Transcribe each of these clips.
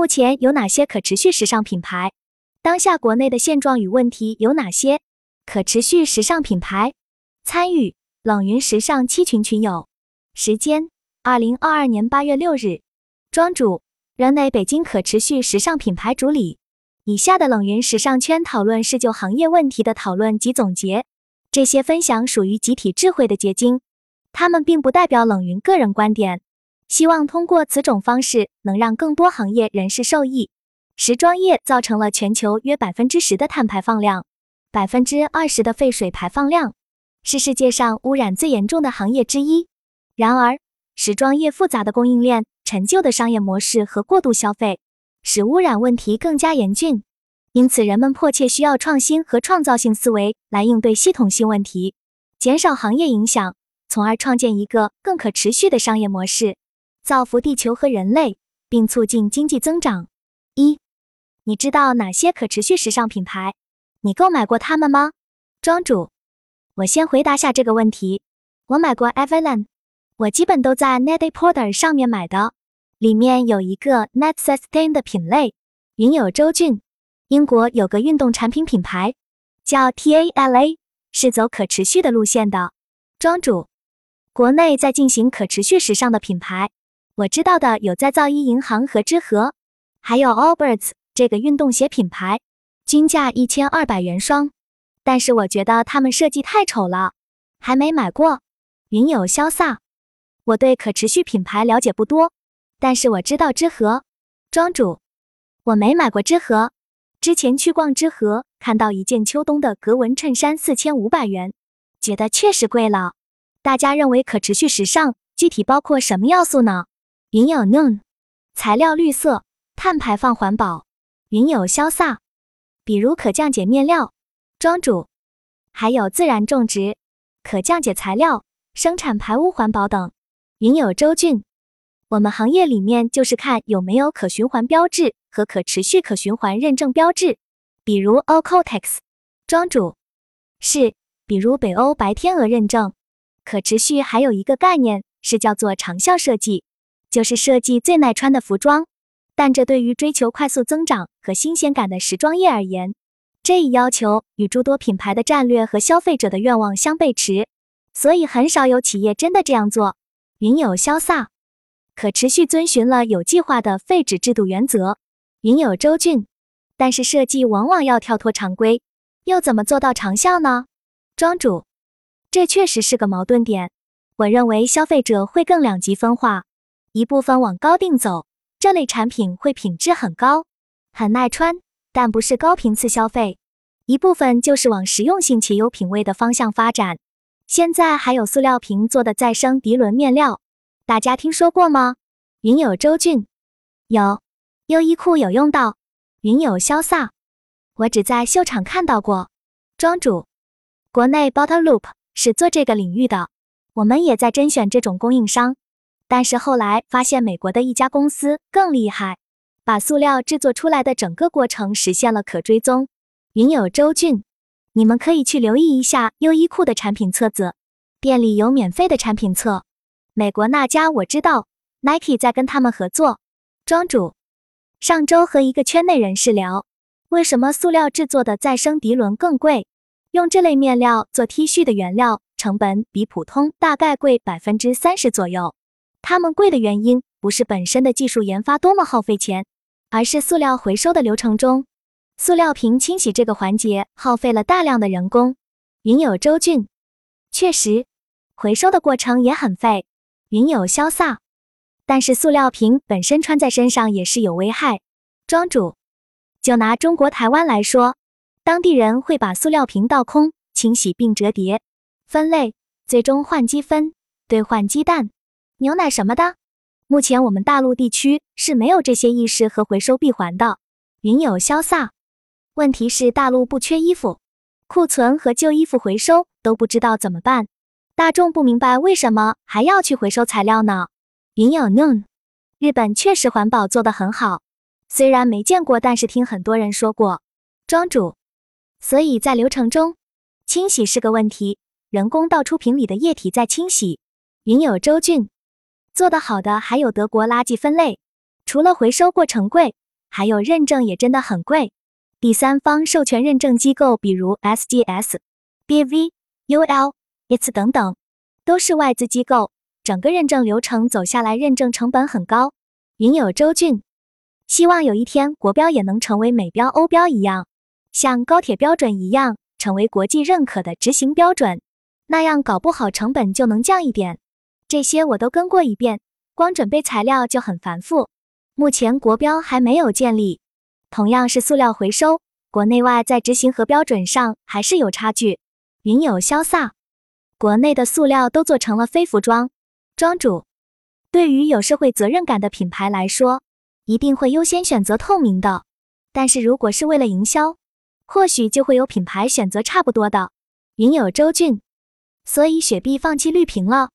目前有哪些可持续时尚品牌？当下国内的现状与问题有哪些？可持续时尚品牌参与冷云时尚七群群友，时间二零二二年八月六日，庄主人类北京可持续时尚品牌主理。以下的冷云时尚圈讨论是就行业问题的讨论及总结，这些分享属于集体智慧的结晶，他们并不代表冷云个人观点。希望通过此种方式，能让更多行业人士受益。时装业造成了全球约百分之十的碳排放量，百分之二十的废水排放量，是世界上污染最严重的行业之一。然而，时装业复杂的供应链、陈旧的商业模式和过度消费，使污染问题更加严峻。因此，人们迫切需要创新和创造性思维来应对系统性问题，减少行业影响，从而创建一个更可持续的商业模式。造福地球和人类，并促进经济增长。一，你知道哪些可持续时尚品牌？你购买过它们吗？庄主，我先回答下这个问题。我买过 Evelyn，我基本都在 Net-a-Porter 上面买的，里面有一个 Net Sustain 的品类。云友周俊，英国有个运动产品品牌叫 Tala，是走可持续的路线的。庄主，国内在进行可持续时尚的品牌。我知道的有再造一银行和之和，还有 Allbirds 这个运动鞋品牌，均价一千二百元双。但是我觉得他们设计太丑了，还没买过。云友潇洒，我对可持续品牌了解不多，但是我知道之和。庄主，我没买过之和，之前去逛之和，看到一件秋冬的格纹衬衫四千五百元，觉得确实贵了。大家认为可持续时尚具体包括什么要素呢？云有 noon，材料绿色，碳排放环保。云有潇洒，比如可降解面料，庄主，还有自然种植，可降解材料，生产排污环保等。云有周俊，我们行业里面就是看有没有可循环标志和可持续可循环认证标志，比如 Ocotex。庄主，是，比如北欧白天鹅认证。可持续还有一个概念是叫做长效设计。就是设计最耐穿的服装，但这对于追求快速增长和新鲜感的时装业而言，这一要求与诸多品牌的战略和消费者的愿望相背驰，所以很少有企业真的这样做。云友潇洒，可持续遵循了有计划的废纸制度原则。云友周俊，但是设计往往要跳脱常规，又怎么做到长效呢？庄主，这确实是个矛盾点。我认为消费者会更两极分化。一部分往高定走，这类产品会品质很高，很耐穿，但不是高频次消费；一部分就是往实用性且有品味的方向发展。现在还有塑料瓶做的再生涤纶面料，大家听说过吗？云友周俊有，优衣库有用到。云友潇洒，我只在秀场看到过。庄主，国内 Bottle Loop 是做这个领域的，我们也在甄选这种供应商。但是后来发现，美国的一家公司更厉害，把塑料制作出来的整个过程实现了可追踪。云友周俊，你们可以去留意一下优衣库的产品册子，店里有免费的产品册。美国那家我知道，Nike 在跟他们合作。庄主，上周和一个圈内人士聊，为什么塑料制作的再生涤纶更贵？用这类面料做 T 恤的原料成本比普通大概贵百分之三十左右。它们贵的原因不是本身的技术研发多么耗费钱，而是塑料回收的流程中，塑料瓶清洗这个环节耗费了大量的人工。云友周俊，确实，回收的过程也很费。云友潇洒，但是塑料瓶本身穿在身上也是有危害。庄主，就拿中国台湾来说，当地人会把塑料瓶倒空、清洗并折叠、分类，最终换积分、兑换鸡蛋。牛奶什么的，目前我们大陆地区是没有这些意识和回收闭环的。云友潇洒，问题是大陆不缺衣服，库存和旧衣服回收都不知道怎么办。大众不明白为什么还要去回收材料呢？云友 noon，日本确实环保做得很好，虽然没见过，但是听很多人说过。庄主，所以在流程中，清洗是个问题，人工倒出瓶里的液体再清洗。云友周俊。做得好的还有德国垃圾分类，除了回收过程贵，还有认证也真的很贵。第三方授权认证机构，比如 SGS、BV、UL、ITS 等等，都是外资机构，整个认证流程走下来，认证成本很高。云友周俊，希望有一天国标也能成为美标、欧标一样，像高铁标准一样，成为国际认可的执行标准，那样搞不好成本就能降一点。这些我都跟过一遍，光准备材料就很繁复。目前国标还没有建立。同样是塑料回收，国内外在执行和标准上还是有差距。云友潇洒，国内的塑料都做成了非服装。庄主，对于有社会责任感的品牌来说，一定会优先选择透明的。但是如果是为了营销，或许就会有品牌选择差不多的。云友周俊，所以雪碧放弃绿瓶了。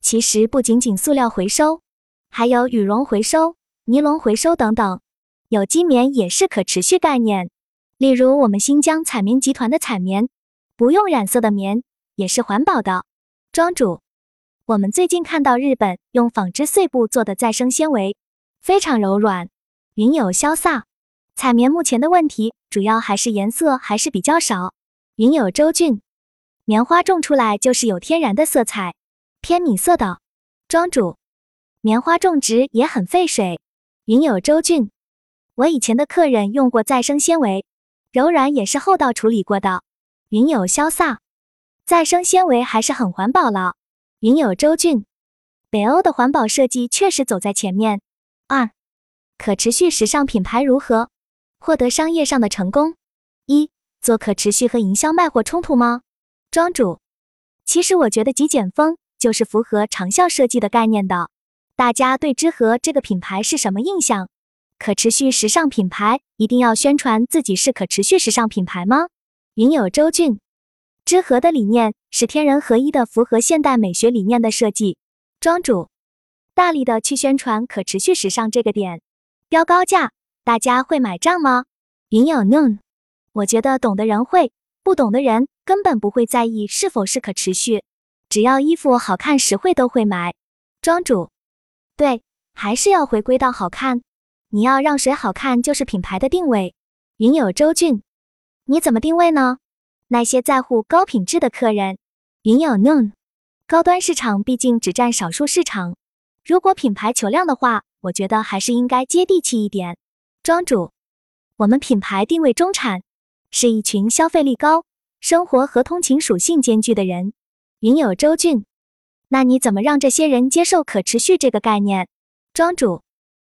其实不仅仅塑料回收，还有羽绒回收、尼龙回收等等。有机棉也是可持续概念，例如我们新疆彩棉集团的彩棉，不用染色的棉也是环保的。庄主，我们最近看到日本用纺织碎布做的再生纤维，非常柔软。云有潇洒，彩棉目前的问题主要还是颜色还是比较少。云有周俊，棉花种出来就是有天然的色彩，偏米色的。庄主，棉花种植也很费水。云友周俊。我以前的客人用过再生纤维，柔软也是后道处理过的。云友潇洒，再生纤维还是很环保了。云友周俊，北欧的环保设计确实走在前面。二，可持续时尚品牌如何获得商业上的成功？一，做可持续和营销卖货冲突吗？庄主，其实我觉得极简风就是符合长效设计的概念的。大家对知和这个品牌是什么印象？可持续时尚品牌一定要宣传自己是可持续时尚品牌吗？云友周俊，知和的理念是天人合一的，符合现代美学理念的设计。庄主，大力的去宣传可持续时尚这个点，标高价，大家会买账吗？云友 noon，我觉得懂的人会，不懂的人根本不会在意是否是可持续，只要衣服好看实惠都会买。庄主，对，还是要回归到好看。你要让谁好看，就是品牌的定位。云友周俊，你怎么定位呢？那些在乎高品质的客人。云友 noon，高端市场毕竟只占少数市场，如果品牌求量的话，我觉得还是应该接地气一点。庄主，我们品牌定位中产，是一群消费力高、生活和通勤属性兼具的人。云友周俊，那你怎么让这些人接受可持续这个概念？庄主。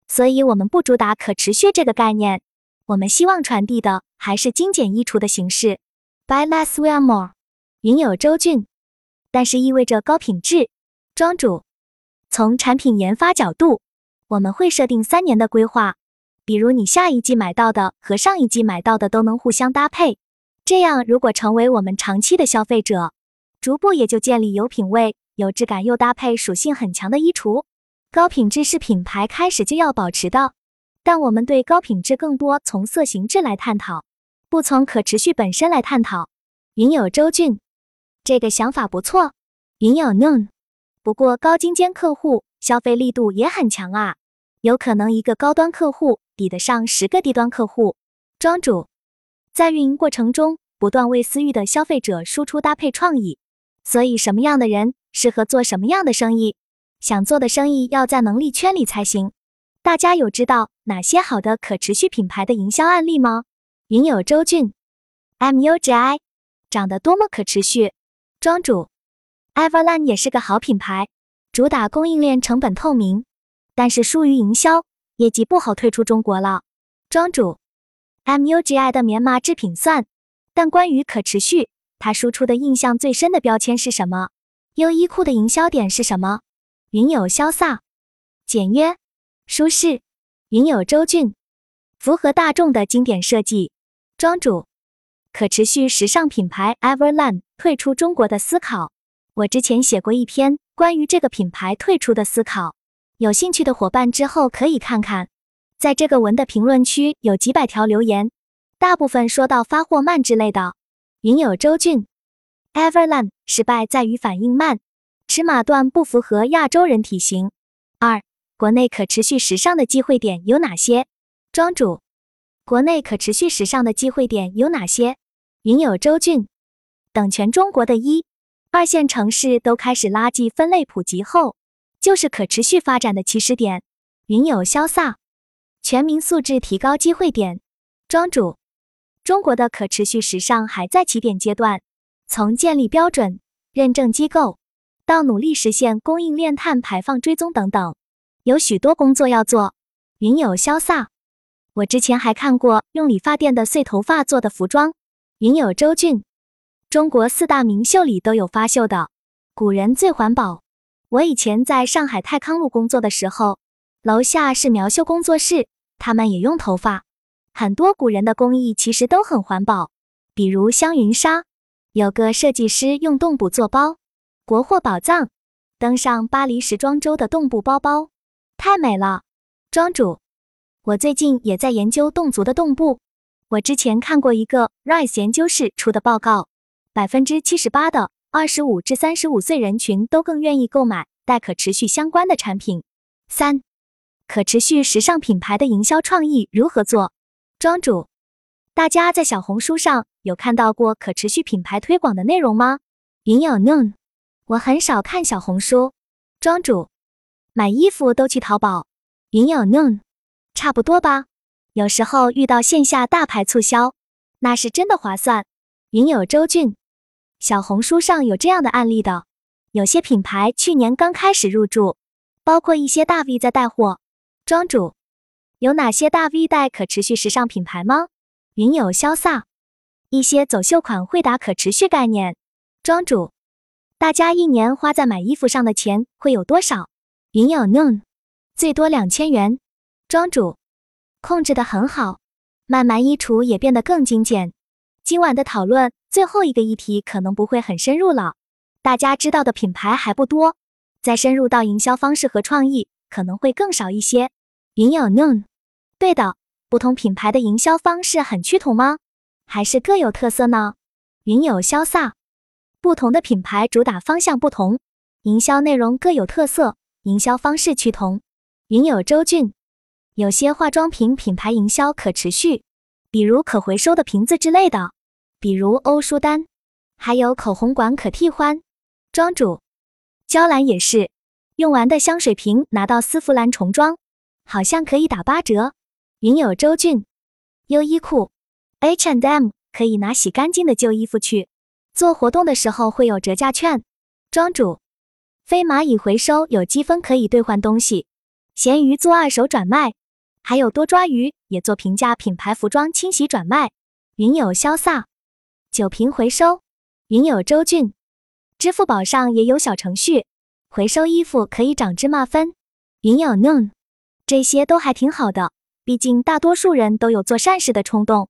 所以，我们不主打可持续这个概念，我们希望传递的还是精简衣橱的形式，Buy less, wear more。云友周俊，但是意味着高品质。庄主，从产品研发角度，我们会设定三年的规划，比如你下一季买到的和上一季买到的都能互相搭配，这样如果成为我们长期的消费者，逐步也就建立有品味、有质感又搭配属性很强的衣橱。高品质是品牌开始就要保持的，但我们对高品质更多从色形质来探讨，不从可持续本身来探讨。云友周俊，这个想法不错。云友 noon，不过高精尖客户消费力度也很强啊，有可能一个高端客户抵得上十个低端客户。庄主，在运营过程中不断为私域的消费者输出搭配创意，所以什么样的人适合做什么样的生意？想做的生意要在能力圈里才行。大家有知道哪些好的可持续品牌的营销案例吗？云友周俊，MUGI，长得多么可持续。庄主，Everland 也是个好品牌，主打供应链成本透明，但是疏于营销，业绩不好退出中国了。庄主，MUGI 的棉麻制品算，但关于可持续，它输出的印象最深的标签是什么？优衣库的营销点是什么？云友潇洒、简约、舒适。云友周俊，符合大众的经典设计。庄主，可持续时尚品牌 Everland 退出中国的思考。我之前写过一篇关于这个品牌退出的思考，有兴趣的伙伴之后可以看看。在这个文的评论区有几百条留言，大部分说到发货慢之类的。云友周俊，Everland 失败在于反应慢。尺码段不符合亚洲人体型。二、国内可持续时尚的机会点有哪些？庄主，国内可持续时尚的机会点有哪些？云友周俊等全中国的一二线城市都开始垃圾分类普及后，就是可持续发展的起始点。云友潇洒，全民素质提高机会点。庄主，中国的可持续时尚还在起点阶段，从建立标准、认证机构到努力实现供应链碳排放追踪等等，有许多工作要做。云友潇洒，我之前还看过用理发店的碎头发做的服装。云友周俊，中国四大名绣里都有发绣的，古人最环保。我以前在上海泰康路工作的时候，楼下是苗绣工作室，他们也用头发。很多古人的工艺其实都很环保，比如香云纱，有个设计师用冻布做包，国货宝藏，登上巴黎时装周的冻布包包，太美了。庄主，我最近也在研究侗族的冻布，我之前看过一个 Rise 研究室出的报告，百分之七十八的二十五至三十五岁人群都更愿意购买带可持续相关的产品。三，可持续时尚品牌的营销创意如何做？庄主，大家在小红书上有看到过可持续品牌推广的内容吗？云有 noon，我很少看小红书。庄主，买衣服都去淘宝。云有 noon，差不多吧。有时候遇到线下大牌促销，那是真的划算。云友周俊，小红书上有这样的案例的，有些品牌去年刚开始入驻，包括一些大 V 在带货。庄主。有哪些大 V 带可持续时尚品牌吗？云友潇洒，一些走秀款会打可持续概念。庄主，大家一年花在买衣服上的钱会有多少？云友 noon，最多两千元。庄主，控制的很好，慢慢衣橱也变得更精简。今晚的讨论最后一个议题可能不会很深入了，大家知道的品牌还不多，再深入到营销方式和创意可能会更少一些。云友 noon。对的，不同品牌的营销方式很趋同吗？还是各有特色呢？云友潇洒，不同的品牌主打方向不同，营销内容各有特色，营销方式趋同。云友周俊，有些化妆品品牌营销可持续，比如可回收的瓶子之类的，比如欧舒丹，还有口红管可替换。庄主，娇兰也是，用完的香水瓶拿到丝芙兰重装，好像可以打八折。云友周俊，优衣库、，H and M 可以拿洗干净的旧衣服去做活动的时候会有折价券。庄主，飞蚂蚁回收有积分可以兑换东西。闲鱼做二手转卖，还有多抓鱼也做平价品牌服装清洗转卖。云友潇洒，酒瓶回收。云友周俊，支付宝上也有小程序回收衣服可以涨芝麻分。云友 noon，这些都还挺好的。毕竟，大多数人都有做善事的冲动。